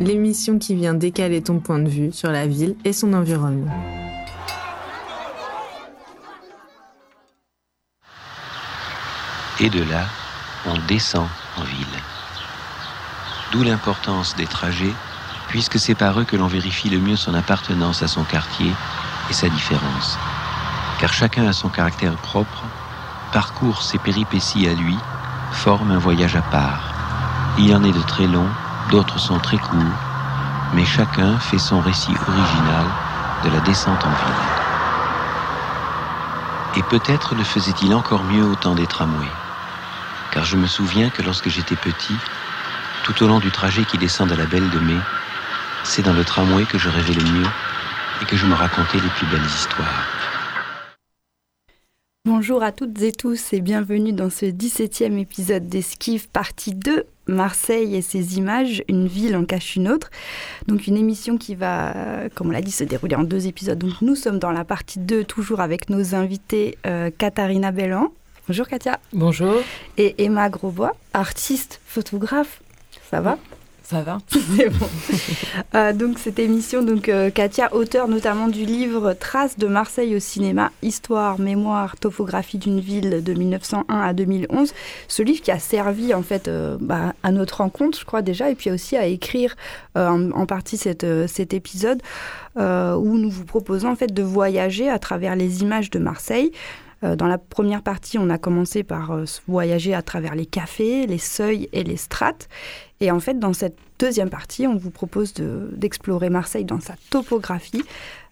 L'émission qui vient décaler ton point de vue sur la ville et son environnement. Et de là, on descend en ville. D'où l'importance des trajets, puisque c'est par eux que l'on vérifie le mieux son appartenance à son quartier et sa différence. Car chacun a son caractère propre, parcourt ses péripéties à lui, forme un voyage à part. Il y en est de très longs, d'autres sont très courts, mais chacun fait son récit original de la descente en ville. Et peut-être le faisait-il encore mieux au temps des tramways. Car je me souviens que lorsque j'étais petit, tout au long du trajet qui descend de la Belle de Mai, c'est dans le tramway que je rêvais le mieux et que je me racontais les plus belles histoires. Bonjour à toutes et tous et bienvenue dans ce 17e épisode d'Esquive partie 2, Marseille et ses images, une ville en cache une autre. Donc une émission qui va, comme on l'a dit, se dérouler en deux épisodes. Donc nous sommes dans la partie 2, toujours avec nos invités euh, Katharina Bellan. Bonjour Katia. Bonjour. Et Emma Grosbois, artiste, photographe. Ça va? Ça va. C'est bon. Euh, donc cette émission, donc euh, Katia, auteur notamment du livre Traces de Marseille au cinéma, histoire, mémoire, topographie d'une ville de 1901 à 2011. Ce livre qui a servi en fait euh, bah, à notre rencontre, je crois déjà, et puis aussi à écrire en, partie cet épisode où nous vous proposons en fait de voyager à travers les images de Marseille. Dans la première partie, on a commencé par voyager à travers les cafés, les seuils et les strates. Et en fait, dans cette deuxième partie, on vous propose d'explorer Marseille dans sa topographie,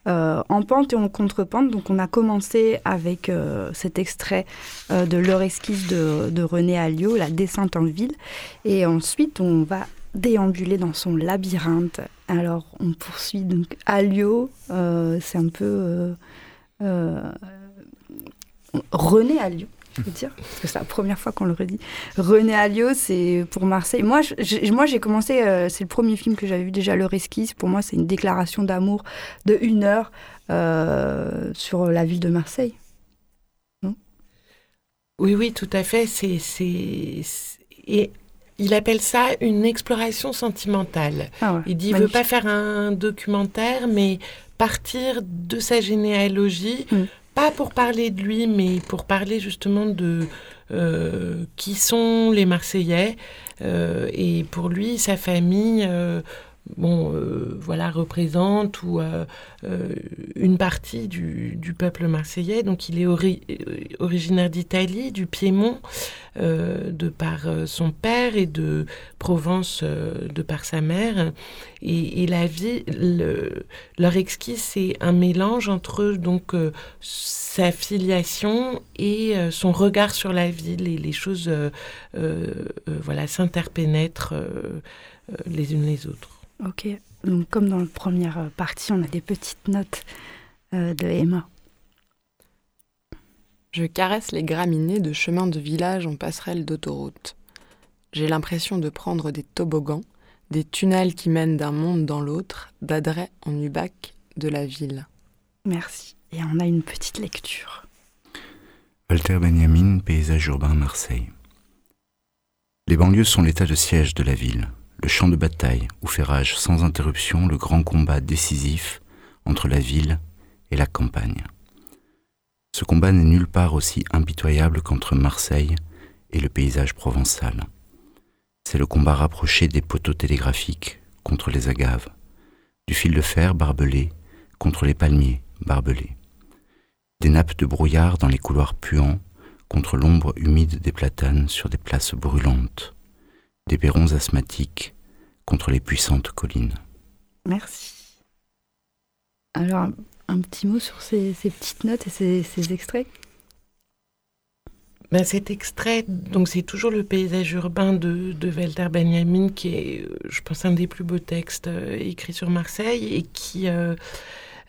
euh, en pente et en contre-pente. Donc on a commencé avec euh, cet extrait euh, de leur esquisse de, René Alliot, La descente en ville. Et ensuite, on va déambuler dans son labyrinthe. Alors on poursuit donc Alliot, c'est un peu... René Alliot je dire, parce que c'est la première fois qu'on le redit. René Alliot, c'est pour Marseille. Moi, moi, j'ai commencé, euh, c'est le premier film que j'avais vu déjà, Le Esquisse. Pour moi, c'est une déclaration d'amour de une heure euh, sur la ville de Marseille. oui, oui, tout à fait. C'est, et il appelle ça une exploration sentimentale. Ah il dit, il veut pas faire un documentaire, mais partir de sa généalogie. Mm pas pour parler de lui, mais pour parler justement de euh, qui sont les Marseillais. Euh, et pour lui, sa famille, euh, bon, voilà, représente ou une partie du, du, peuple marseillais. Donc, il est originaire d'Italie, du Piémont. Euh, de par euh, son père et de Provence euh, de par sa mère. Et, la vie, leur exquise, c'est un mélange entre donc sa filiation et son regard sur la ville et les choses voilà s'interpénètrent les unes les autres. Ok, donc comme dans la première partie, on a des petites notes de Emma. Je caresse les graminées de chemins de village en passerelle d'autoroute. J'ai l'impression de prendre des toboggans, des tunnels qui mènent d'un monde dans l'autre, d'Adret en Ubac, de la ville. Merci. Et on a une petite lecture. Walter Benjamin, paysage urbain Marseille. Les banlieues sont l'état de siège de la ville, le champ de bataille où fait rage sans interruption le grand combat décisif entre la ville et la campagne. Ce combat n'est nulle part aussi impitoyable qu'entre Marseille et le paysage provençal. C'est le combat rapproché des poteaux télégraphiques contre les agaves, du fil de fer barbelé contre les palmiers barbelés, des nappes de brouillard dans les couloirs puants contre l'ombre humide des platanes sur des places brûlantes, des perrons asthmatiques contre les puissantes collines. Merci. Alors, un petit mot sur ces, petites notes et ces, extraits ben cet extrait, donc c'est toujours le paysage urbain de, de Walter Benjamin, qui est, je pense, un des plus beaux textes euh, écrits sur Marseille et qui, euh,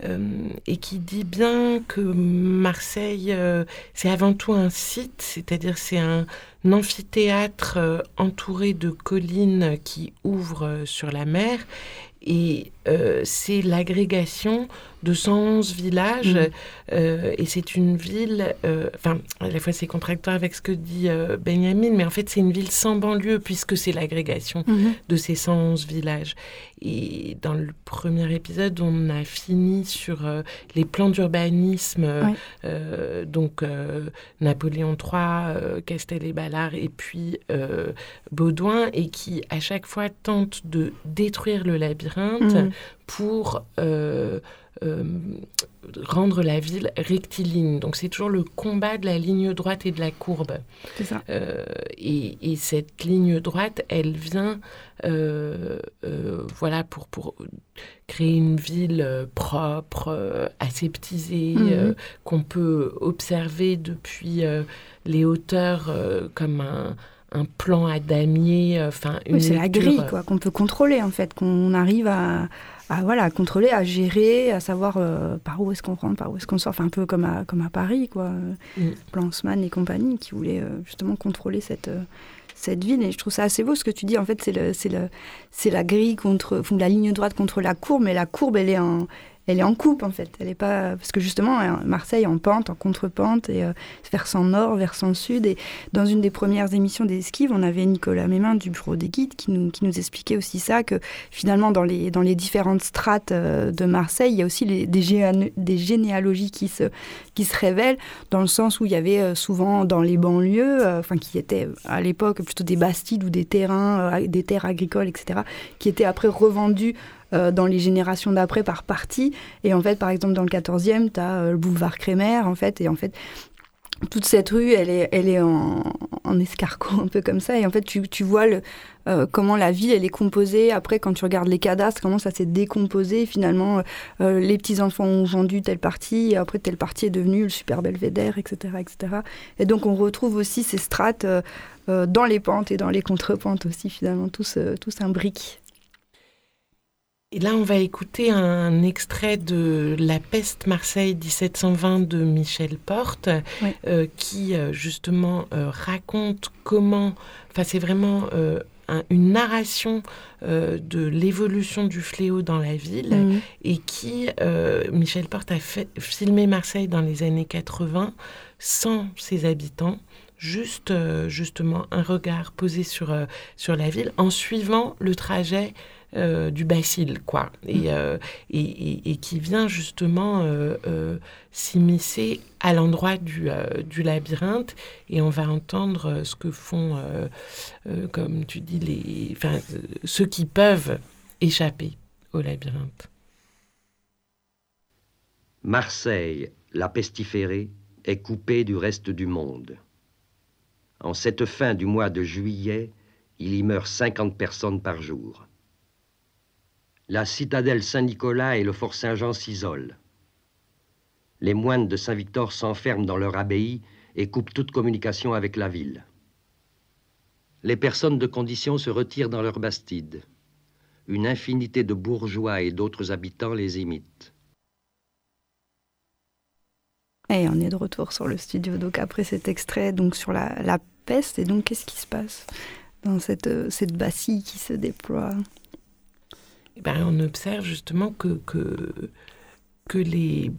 euh, et qui dit bien que Marseille, c'est avant tout un site, c'est-à-dire c'est un amphithéâtre entouré de collines qui ouvrent sur la mer et c'est l'agrégation de 111 villages. Mm. Euh, et c'est une ville, euh, enfin, à la fois c'est contractant avec ce que dit euh, Benjamin, mais en fait c'est une ville sans banlieue puisque c'est l'agrégation mm-hmm. de ces 111 villages. Et dans le premier épisode, on a fini sur les plans d'urbanisme, donc Napoléon III, Castel et Et puis Baudouin, et qui à chaque fois tente de détruire le labyrinthe mm. Pour euh, rendre la ville rectiligne. Donc c'est toujours le combat de la ligne droite et de la courbe. Ça. Euh, et, cette ligne droite, elle vient euh, voilà, pour, pour créer une ville propre, aseptisée, mhm. qu'on peut observer depuis les hauteurs comme un, un plan à damier, enfin une c'est la grille quoi qu'on peut contrôler en fait, qu'on arrive à, à, voilà, contrôler, à gérer, à savoir euh, par où est-ce qu'on rentre, par où est-ce qu'on sort, enfin un peu comme à, comme à Paris, quoi. Mm. et compagnie qui voulaient euh, justement contrôler cette, euh, cette ville. Et je trouve ça assez beau ce que tu dis. En fait, c'est le, c'est le, c'est la grille contre, la ligne droite contre la courbe, mais la courbe, elle est en, elle est en coupe en fait. Elle est pas parce que justement Marseille en pente, en contre-pente et euh, versant nord, versant sud. Et dans une des premières émissions des Esquives, on avait Nicolas Mémin du bureau des guides qui nous qui nous expliquait aussi ça que finalement dans les dans les différentes strates euh, de Marseille, il y a aussi des, des généalogies qui se qui se révèlent dans le sens où il y avait euh, souvent dans les banlieues, enfin qui étaient à l'époque plutôt des bastides ou des terrains, des terres agricoles, etc., qui étaient après revendus euh, dans les générations d'après par partie. Et en fait, par exemple, dans le 14e, tu as euh, le boulevard Crémer, en fait, et en fait, toute cette rue, elle est, elle est en, escargot, un peu comme ça. Et en fait, tu, tu vois euh, comment la ville, elle est composée. Après, quand tu regardes les cadastres, comment ça s'est décomposé. Finalement, les petits-enfants ont vendu telle partie, après, telle partie est devenue le super belvédère, etc., etc. Et donc, on retrouve aussi ces strates dans les pentes et dans les contrepentes aussi, finalement, tous, tous un brique. Et là, on va écouter un extrait de La peste Marseille 1720 de Michel Porte, euh, qui euh, justement euh, raconte comment, enfin c'est vraiment une narration de l'évolution du fléau dans la ville mmh. et qui, Michel Porte a fait, filmé Marseille dans les années 80 sans ses habitants juste justement un regard posé sur, sur la ville en suivant le trajet euh, du bacille, quoi, et, mm. euh, et, et, qui vient justement euh, s'immiscer à l'endroit du, du, labyrinthe, et on va entendre ce que font, comme tu dis, les, enfin, ceux qui peuvent échapper au labyrinthe. Marseille, la pestiférée, est coupée du reste du monde. En cette fin du mois de juillet, il y meurt 50 personnes par jour la citadelle Saint-Nicolas et le fort Saint-Jean s'isolent. Les moines de Saint-Victor s'enferment dans leur abbaye et coupent toute communication avec la ville. Les personnes de condition se retirent dans leurs bastides. Une infinité de bourgeois et d'autres habitants les imitent. Et on est de retour sur le studio. Donc après cet extrait, donc sur la, la peste, et donc qu'est-ce qui se passe dans cette, euh, cette bastille qui se déploie? Eh ben, on observe justement que, que, les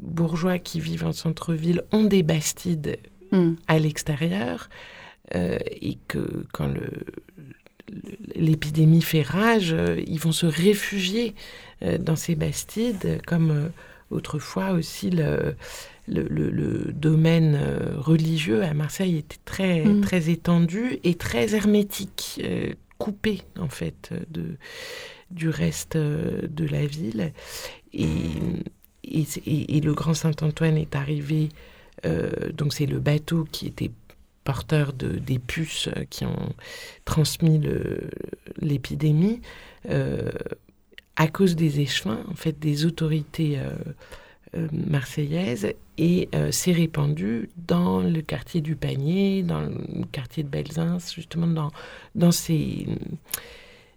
bourgeois qui vivent en centre-ville ont des bastides hmm. à l'extérieur euh, et que quand l'épidémie fait rage, euh, ils vont se réfugier euh, dans ces bastides, comme autrefois aussi le, le, domaine religieux à Marseille était très, hmm. très étendu et très hermétique, coupé en fait de du reste euh, de la ville. Et, et, le Grand Saint-Antoine est arrivé, euh, donc c'est le bateau qui était porteur de, des puces qui ont transmis l'épidémie, euh, à cause des échevins, en fait, des autorités marseillaises, et s'est répandu dans le quartier du Panier, dans le quartier de Belzins, justement dans, dans ces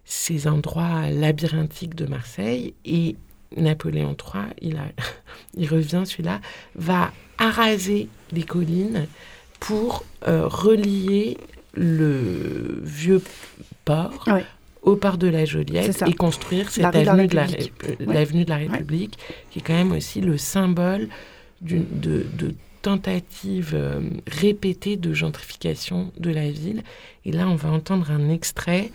ces endroits labyrinthiques de Marseille. Et Napoléon III, il, a, il revient, celui-là, va araser les collines pour euh, relier le vieux port au port de la Joliette et construire cette avenue de la, de la République, qui est quand même aussi le symbole de, de tentative euh, répétée de gentrification de la ville. Et là, on va entendre un extrait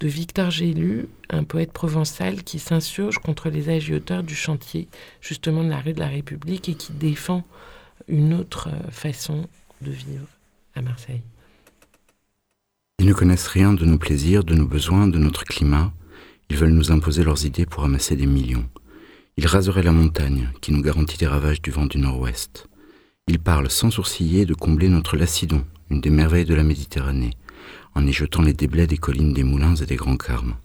de Victor Gélu, un poète provençal qui s'insurge contre les agioteurs du chantier, justement de la rue de la République, et qui défend une autre euh, façon de vivre à Marseille. Ils ne connaissent rien de nos plaisirs, de nos besoins, de notre climat. Ils veulent nous imposer leurs idées pour amasser des millions. Ils raseraient la montagne qui nous garantit des ravages du vent du nord-ouest. Ils parlent sans sourciller de combler notre Lacidon, une des merveilles de la Méditerranée, en y jetant les déblais des collines des moulins et des grands carmes.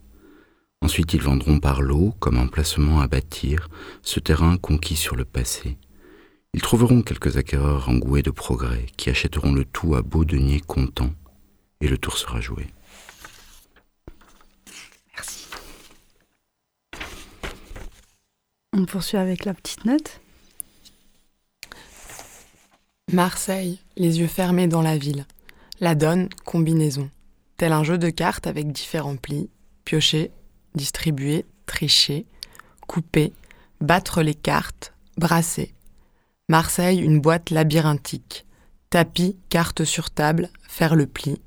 Ensuite, ils vendront par l'eau, comme emplacement à bâtir, ce terrain conquis sur le passé. Ils trouveront quelques acquéreurs engoués de progrès qui achèteront le tout à beau denier content, et le tour sera joué. Merci. On poursuit avec la petite note. Marseille, les yeux fermés dans la ville. La donne, combinaison. Tel un jeu de cartes avec différents plis, piocher, distribuer, tricher, couper, battre les cartes, brasser. Marseille, une boîte labyrinthique. Tapis, cartes sur table, faire le pli.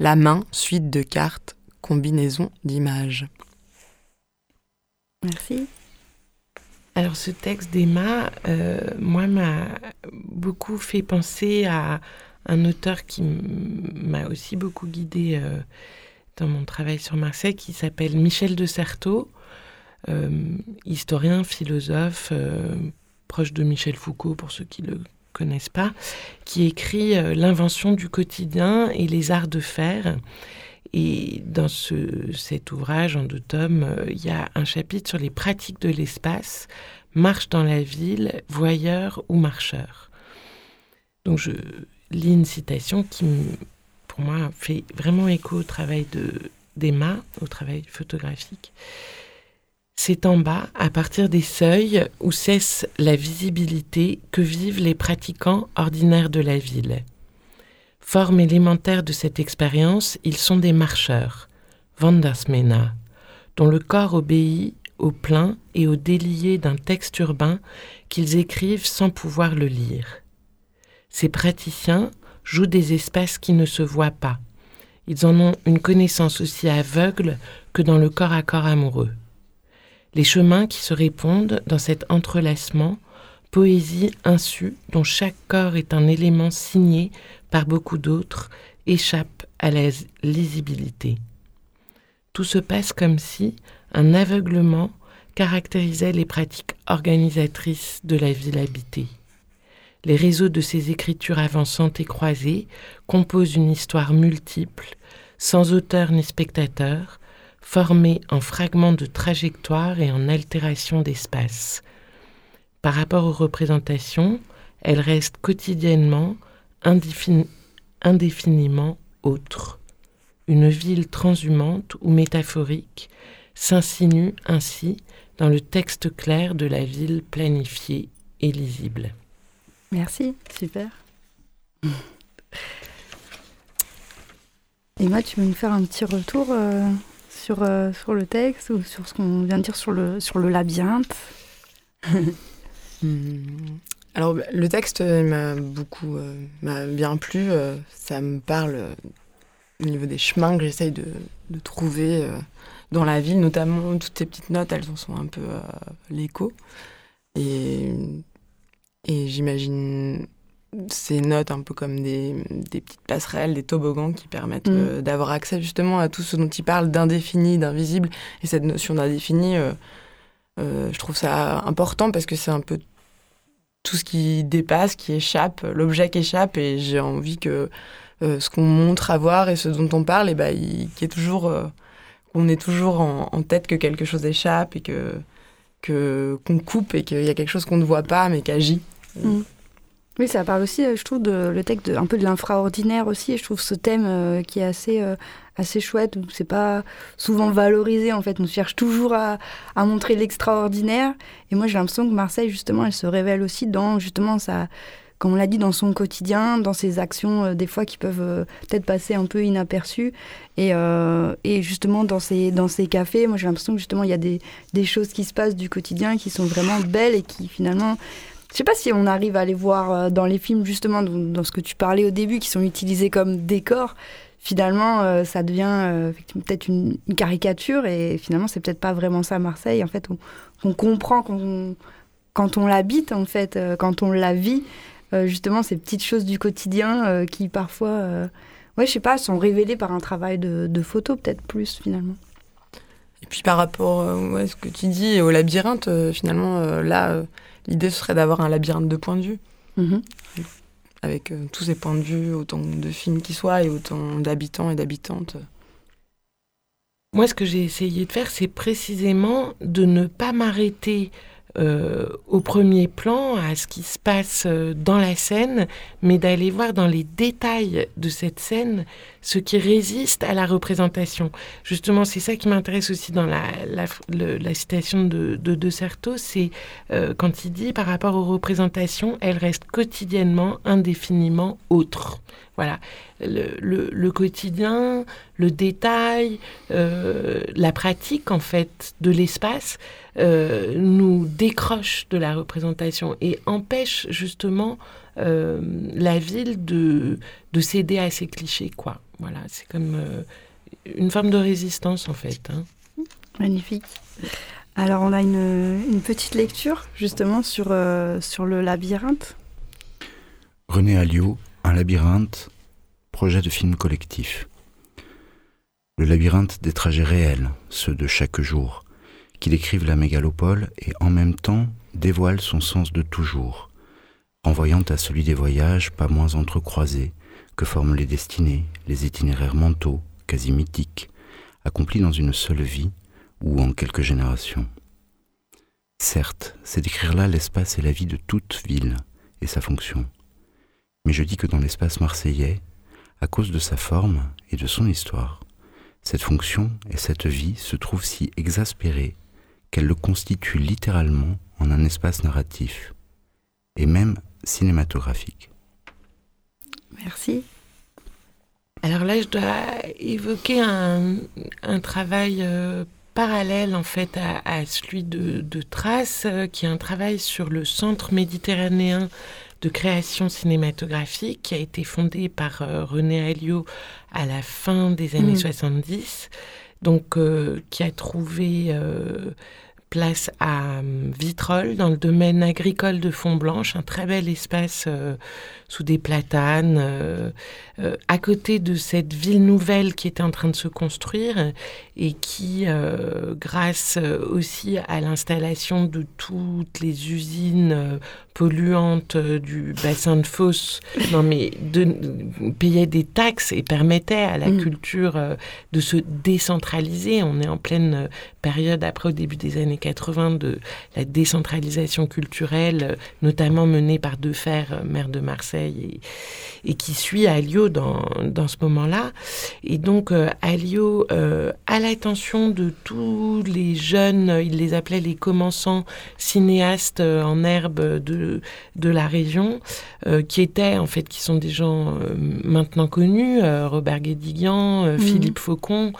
La main, suite de cartes, combinaison d'images. Merci. Alors ce texte d'Emma, euh, moi, m'a beaucoup fait penser à un auteur qui m'a aussi beaucoup guidé euh, dans mon travail sur Marseille, qui s'appelle Michel de Certeau, euh, historien, philosophe, proche de Michel Foucault pour ceux qui le connaissent pas, qui écrit L'invention du quotidien et les arts de faire. Et dans ce, cet ouvrage en deux tomes, euh, il y a un chapitre sur les pratiques de l'espace, marche dans la ville, voyeur ou marcheur. Donc je lis une citation qui, pour moi, fait vraiment écho au travail d'Emma, au travail photographique. C'est en bas, à partir des seuils où cesse la visibilité, que vivent les pratiquants ordinaires de la ville. Forme élémentaire de cette expérience, ils sont des marcheurs, Vandersmena, dont le corps obéit au plein et au délié d'un texte urbain qu'ils écrivent sans pouvoir le lire. Ces praticiens jouent des espaces qui ne se voient pas. Ils en ont une connaissance aussi aveugle que dans le corps à corps amoureux. Les chemins qui se répondent dans cet entrelacement, poésie insu dont chaque corps est un élément signé par beaucoup d'autres, échappe à la lisibilité. Tout se passe comme si un aveuglement caractérisait les pratiques organisatrices de la ville habitée. Les réseaux de ces écritures avançantes et croisées composent une histoire multiple, sans auteur ni spectateur, formée en fragments de trajectoire et en altération d'espace. Par rapport aux représentations, elles restent quotidiennement indéfiniment autre. Une ville transhumante ou métaphorique s'insinue ainsi dans le texte clair de la ville planifiée et lisible. Merci, super. Moi, tu veux nous faire un petit retour euh, sur, euh, sur le texte ou sur ce qu'on vient de dire sur le, sur le labyrinthe hmm. Alors, le texte m'a beaucoup euh, m'a bien plu. Ça me parle au niveau des chemins que j'essaye de, trouver dans la ville, notamment toutes ces petites notes, elles en sont un peu l'écho. Et, et j'imagine ces notes un peu comme des, petites passerelles, des toboggans qui permettent mm. d'avoir accès justement à tout ce dont il parle d'indéfini, d'invisible. Et cette notion d'indéfini, je trouve ça important parce que c'est un peu tout ce qui dépasse, qui échappe, l'objet qui échappe, et j'ai envie que euh, ce qu'on montre à voir et ce dont on parle, et bah, il, est toujours, euh, qu'on ait toujours en, tête que quelque chose échappe et que qu'on coupe et qu'il y a quelque chose qu'on ne voit pas mais qui agit. Mm. Oui, ça parle aussi, euh, je trouve, de, le texte un peu de l'infraordinaire aussi. Et je trouve ce thème euh, qui est assez, euh, assez chouette, c'est pas souvent valorisé en fait. On cherche toujours à, à montrer l'extraordinaire. Et moi, j'ai l'impression que Marseille, justement, elle se révèle aussi dans justement sa, comme on l'a dit, dans son quotidien, dans ses actions, des fois qui peuvent peut-être passer un peu inaperçues. Et, et, justement, dans ces, cafés, moi j'ai l'impression que justement, il y a des, choses qui se passent du quotidien qui sont vraiment belles et qui finalement je sais pas si on arrive à les voir dans les films, justement, dans, ce que tu parlais au début, qui sont utilisés comme décors finalement, euh, ça devient euh, peut-être une, caricature et finalement, c'est peut-être pas vraiment ça Marseille. En fait, on, comprend quand on l'habite, en fait, euh, quand on la vit, justement, ces petites choses du quotidien qui parfois, ouais, je sais pas, sont révélées par un travail de, de photo, peut-être plus finalement. Et puis par rapport à ce que tu dis au labyrinthe, finalement, là, l'idée serait d'avoir un labyrinthe de points de vue. Mm-hmm avec euh, tous ces points de vue, autant de films qui soient et autant d'habitants et d'habitantes. Moi, ce que j'ai essayé de faire, c'est précisément de ne pas m'arrêter euh, au premier plan à ce qui se passe euh, dans la scène, mais d'aller voir dans les détails de cette scène ce qui résiste à la représentation. Justement, c'est ça qui m'intéresse aussi dans la, citation de De, de c'est euh, quand il dit par rapport aux représentations, elles restent quotidiennement, indéfiniment autres. Voilà, le, le, quotidien, le détail, euh, la pratique en fait de l'espace euh, nous décroche de la représentation et empêche justement la ville de, de céder à ces clichés, quoi. Voilà, c'est comme euh, une forme de résistance en fait. Hein. Magnifique. Alors on a une, petite lecture justement sur, euh, sur le labyrinthe. René Alliot, Un labyrinthe, projet de film collectif. Le labyrinthe des trajets réels, ceux de chaque jour, qui décrivent la mégalopole et en même temps dévoilent son sens de toujours, renvoyant à celui des voyages pas moins entrecroisés, que forment les destinées, les itinéraires mentaux, quasi mythiques, accomplis dans une seule vie ou en quelques générations. Certes, c'est décrire là l'espace et la vie de toute ville et sa fonction. Mais je dis que dans l'espace marseillais, à cause de sa forme et de son histoire, cette fonction et cette vie se trouvent si exaspérées qu'elles le constituent littéralement en un espace narratif, et même cinématographique. Merci. Alors là, je dois évoquer un, travail euh, parallèle en fait à, celui de, Trace, euh, qui est un travail sur le Centre méditerranéen de création cinématographique qui a été fondé par euh, René Alliot à la fin des années 70, mmh. donc qui a trouvé place à Vitrolles, dans le domaine agricole de Font-Blanche, un très bel espace sous des platanes, euh, euh, à côté de cette ville nouvelle qui était en train de se construire et qui, euh, grâce aussi à l'installation de toutes les usines polluantes du bassin de fosse, non mais de, payait des taxes et permettait à la mm. culture de se décentraliser. On est en pleine période après au début des années 80 de la décentralisation culturelle, notamment menée par Defer, maire de Marseille et, qui suit Alio dans, dans ce moment-là. Et donc euh, Alio euh, a l'attention de tous les jeunes, il les appelait les commençants cinéastes euh, en herbe de, de la région, qui étaient en fait, qui sont des gens maintenant connus, Robert Guédiguian, mhm. Philippe Faucon,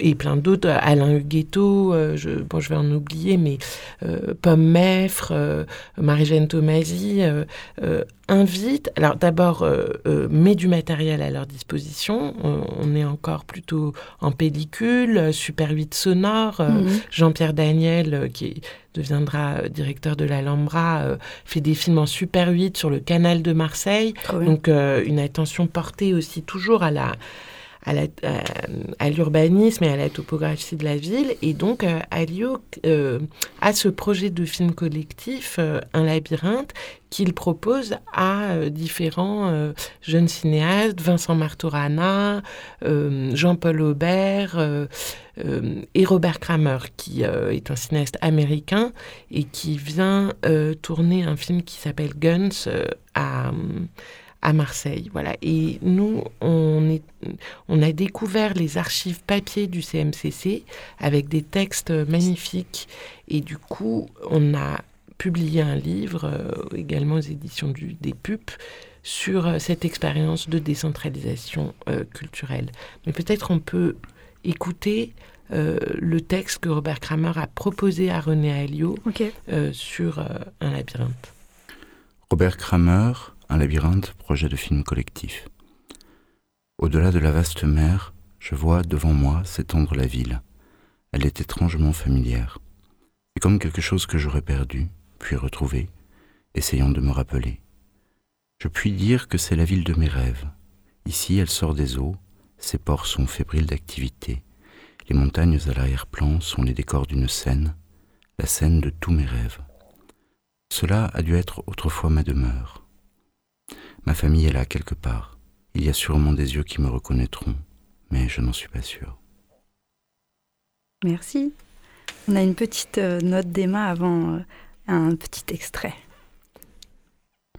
et plein d'autres, Alain Huguetto, je, bon, je vais en oublier, mais Pomme Meffre, Marie-Jeanne Tomasi, euh, invite, alors d'abord euh, euh, met du matériel à leur disposition. On, est encore plutôt en pellicule, Super 8 sonore. Mhm. Jean-Pierre Daniel, qui deviendra directeur de l'Alhambra, fait des films en Super 8 sur le canal de Marseille. Donc une attention portée aussi toujours à la à l'urbanisme et à la topographie de la ville. Et donc, euh, Alio euh, a ce projet de film collectif, euh, Un labyrinthe, qu'il propose à différents jeunes cinéastes, Vincent Martorana, Jean-Paul Aubert et Robert Kramer, qui est un cinéaste américain et qui vient tourner un film qui s'appelle Guns à à Marseille. Voilà. Et nous, on, est, on a découvert les archives papier du CMCC avec des textes magnifiques. Et du coup, on a publié un livre, également aux éditions du, des PUP, sur cette expérience de décentralisation culturelle. Mais peut-être on peut écouter le texte que Robert Kramer a proposé à René Alliot sur un labyrinthe. Robert Kramer, Un labyrinthe, projet de film collectif. Au-delà de la vaste mer, je vois devant moi s'étendre la ville. Elle est étrangement familière. C'est comme quelque chose que j'aurais perdu, puis retrouvé, essayant de me rappeler. Je puis dire que c'est la ville de mes rêves. Ici, elle sort des eaux, ses ports sont fébriles d'activité. Les montagnes à l'arrière-plan sont les décors d'une scène, la scène de tous mes rêves. Cela a dû être autrefois ma demeure. Ma famille est là quelque part. Il y a sûrement des yeux qui me reconnaîtront, mais je n'en suis pas sûr. Merci. On a une petite euh, note d'Emma avant euh, un petit extrait.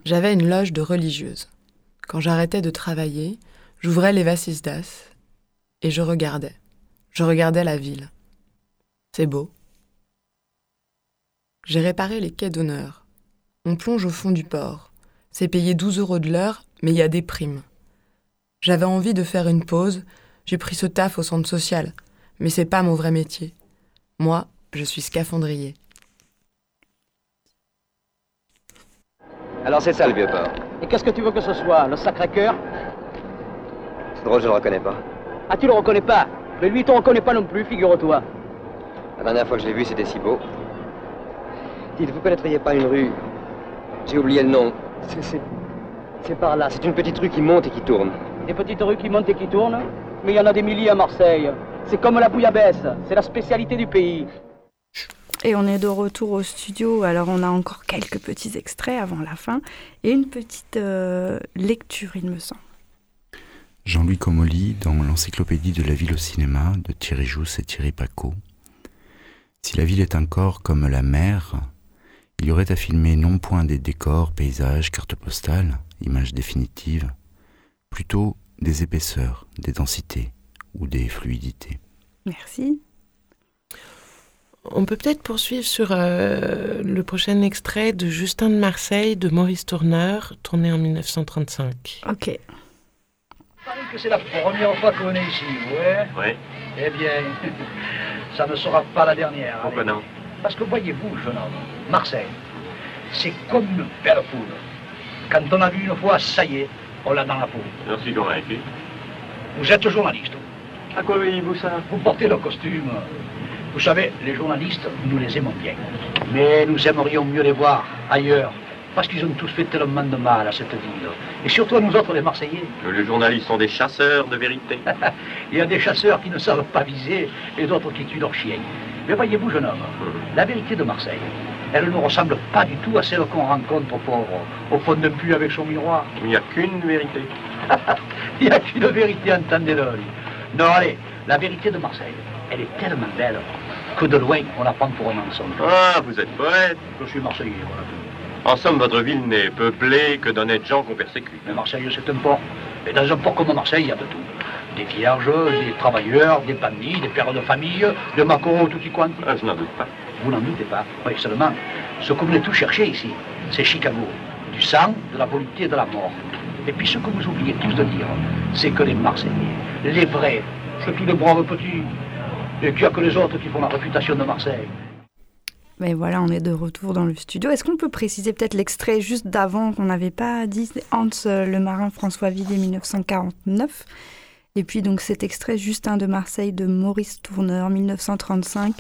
J'avais une loge de religieuse. Quand j'arrêtais de travailler, j'ouvrais les Vasisdas et je regardais. Je regardais la ville. C'est beau. J'ai réparé les quais d'honneur. On plonge au fond du port. C'est payé 12 euros de l'heure, mais il y a des primes. J'avais envie de faire une pause, j'ai pris ce taf au centre social, mais c'est pas mon vrai métier. Moi, je suis scaphandrier. Alors c'est ça le vieux port. Et qu'est-ce que tu veux que ce soit Le Sacré-Cœur? C'est drôle, je le reconnais pas. Ah, tu le reconnais pas? Mais lui, tu le reconnais pas non plus, figure-toi. La dernière fois que je l'ai vu, c'était si beau. Dites, vous connaîtriez pas une rue? J'ai oublié le nom. C'est par là. C'est une petite rue qui monte et qui tourne. Des petites rues qui montent et qui tournent Mais il y en a des milliers à Marseille. C'est comme la bouillabaisse. C'est la spécialité du pays. Et on est de retour au studio, alors on a encore quelques petits extraits avant la fin et une petite euh, lecture, il me semble. Jean-Louis Comolli dans l'Encyclopédie de la ville au cinéma de Thierry Jousse et Thierry Paco. Si la ville est un corps comme la mer, il y aurait à filmer non point des décors, paysages, cartes postales, images définitives, plutôt des épaisseurs, des densités ou des fluidités. Merci. On peut peut-être poursuivre sur euh, le prochain extrait de Justin de Marseille de Maurice Tourneur, tourné en 1935. Ok. que c'est la première fois qu'on est ici, ouais Oui. Eh bien, ça ne sera pas la dernière. Pourquoi non? Parce que voyez-vous, jeune homme, Marseille, c'est comme une belle poule. Quand on a vu une fois, ça y est, on l'a dans la peau. J'en suis convaincu. Vous êtes journaliste. À quoi voyez-vous ça? Vous portez le costume. Vous savez, les journalistes, nous les aimons bien. Mais nous aimerions mieux les voir ailleurs. Parce qu'ils ont tous fait tellement de mal à cette ville. Et surtout à nous autres, les Marseillais. Les journalistes sont des chasseurs de vérité. Il y a des chasseurs qui ne savent pas viser et d'autres qui tuent leurs chiens. Mais voyez-vous, jeune homme, mmh. la vérité de Marseille, elle ne ressemble pas du tout à celle qu'on rencontre au pauvre, au fond d'un puits avec son miroir. Il n'y a qu'une vérité. Il n'y a qu'une vérité, entendez-le. Non, allez, la vérité de Marseille, elle est tellement belle que de loin, on la prend pour un mensonge. Ah, vous êtes poète. Je suis Marseillais, voilà. En somme, votre ville n'est peuplée que d'honnêtes gens qu'on persécute. Mais Marseille, c'est un port. Et dans un port comme Marseille, il y a de tout. Des vierges, des travailleurs, des bandits, des pères de famille, des macos, tout y quanti. Ah, je n'en doute pas. Vous n'en doutez pas. Oui, seulement, ce que vous venez tout chercher ici, c'est Chicago. Du sang, de la volupté et de la mort. Et puis ce que vous oubliez tous de dire, c'est que les Marseillais, les vrais, c'est tous les braves petits, et qu'il n'y a que les autres qui font la réputation de Marseille. Mais voilà, on est de retour dans le studio. Est-ce qu'on peut préciser peut-être l'extrait juste d'avant qu'on n'avait pas dit? Hans le marin François Villiers 1949 Et puis donc cet extrait Justin de Marseille de Maurice Tourneur 1935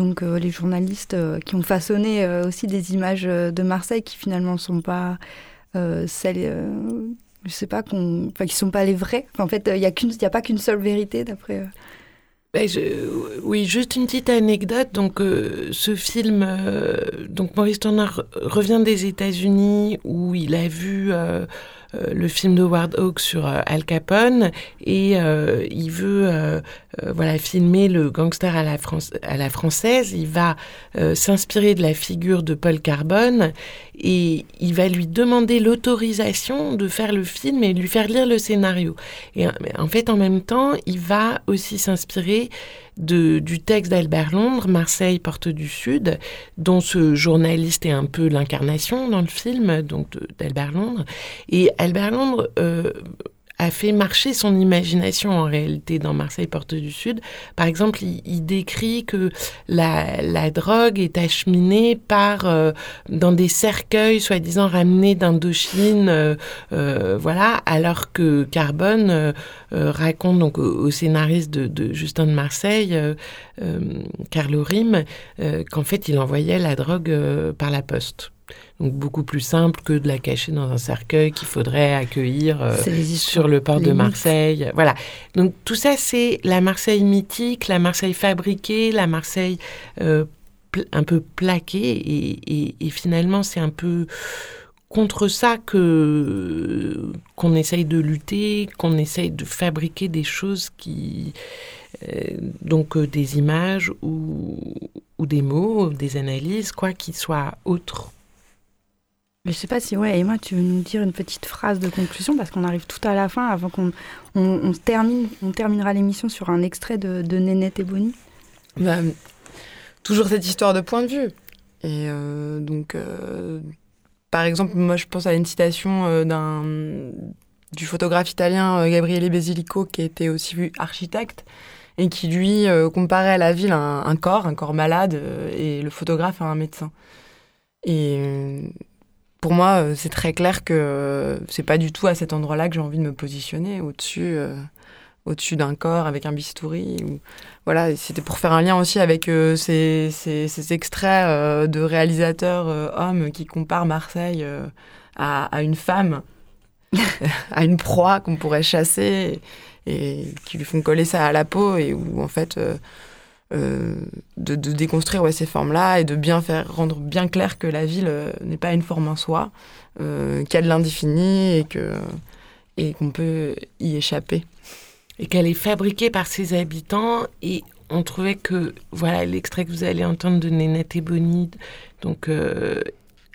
donc euh, les journalistes euh, qui ont façonné euh, aussi des images de Marseille qui finalement ne sont pas celles, je sais pas, enfin, qui sont pas les vraies. en fait, il n'y a pas qu'une seule vérité d'après. Ben, oui, juste une petite anecdote. Donc, ce film, donc Maurice Turner revient des États-Unis où il a vu le film de Ward Hawks sur Al Capone et il veut voilà filmer le gangster à la française. Il va s'inspirer de la figure de Paul Carbone et il va lui demander l'autorisation de faire le film et lui faire lire le scénario. Et en fait, en même temps, il va aussi s'inspirer du texte d'Albert Londres, Marseille, porte du Sud, dont ce journaliste est un peu l'incarnation dans le film, donc d'Albert Londres. Et Albert Londres euh, a fait marcher son imagination en réalité dans Marseille Porte du Sud. Par exemple, il, décrit que la, la, drogue est acheminée par euh, dans des cercueils soi-disant ramenés d'Indochine, euh, euh, voilà, alors que Carbone raconte donc au, scénariste de, de, Justin de Marseille, Carlo Rim, qu'en fait il envoyait la drogue par la poste. Donc beaucoup plus simple que de la cacher dans un cercueil qu'il faudrait accueillir euh, sur le port de Marseille. Voilà. Donc tout ça, c'est la Marseille mythique, la Marseille fabriquée, la Marseille euh, un peu plaquée. Et, finalement, c'est un peu contre ça que qu'on essaye de lutter, qu'on essaye de fabriquer des choses qui euh, donc des images ou, ou des mots, des analyses, quoi, qui soient autres je sais pas si, ouais, Emma, tu veux nous dire une petite phrase de conclusion parce qu'on arrive tout à la fin avant qu'on on, termine, on terminera l'émission sur un extrait de, Nénette et Bonnie. Bah, toujours cette histoire de point de vue. Et euh, donc, euh, par exemple, moi, je pense à une citation euh, d'un du photographe italien Gabriele Basilico qui était aussi architecte et qui lui comparait à la ville un, un corps, un corps malade, et le photographe à un médecin. Et pour moi, euh, c'est très clair que euh, c'est pas du tout à cet endroit-là que j'ai envie de me positionner, au-dessus euh, au-dessus d'un corps avec un bistouri. Ou... Voilà, c'était pour faire un lien aussi avec ces, ces, extraits de réalisateurs hommes qui comparent Marseille à, à, une femme, à une proie qu'on pourrait chasser et, et, qui lui font coller ça à la peau et où en fait euh, de, déconstruire ouais, ces formes-là et de bien faire rendre bien clair que la ville euh, n'est pas une forme en soi, euh, qu'il y a de l'indéfini et que et qu'on peut y échapper. Et qu'elle est fabriquée par ses habitants et on trouvait que voilà l'extrait que vous allez entendre de Nénette et Bonnie donc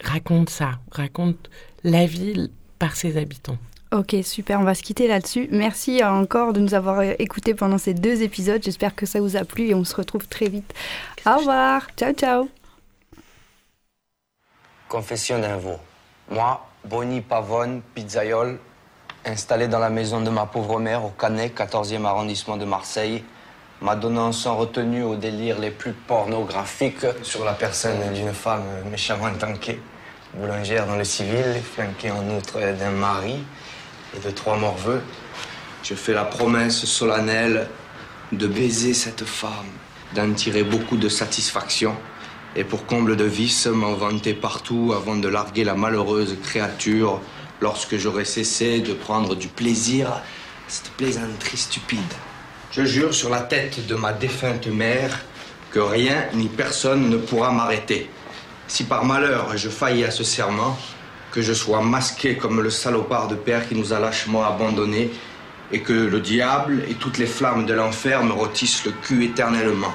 raconte ça, raconte la ville par ses habitants. Ok, super, on va se quitter là-dessus. Merci encore de nous avoir écoutés pendant ces deux épisodes. J'espère que ça vous a plu et on se retrouve très vite. Au revoir, ciao ciao. Confession d'un veau. Moi, Bonnie Pavone, pizzaiole, installé dans la maison de ma pauvre mère au Canet, 14e arrondissement de Marseille, m'adonnant sans retenue aux délires les plus pornographiques sur la personne d'une femme méchamment tankée, boulangère dans le civil, flanquée en outre d'un mari, de trois morveux, je fais la promesse solennelle de baiser cette femme, d'en tirer beaucoup de satisfaction et pour comble de vice m'en vanter partout avant de larguer la malheureuse créature lorsque j'aurai cessé de prendre du plaisir à cette plaisanterie stupide. Je jure sur la tête de ma défunte mère que rien ni personne ne pourra m'arrêter. Si par malheur je faillis à ce serment, que je sois masqué comme le salopard de père qui nous a lâchement abandonnés et que le diable et toutes les flammes de l'enfer me rôtissent le cul éternellement.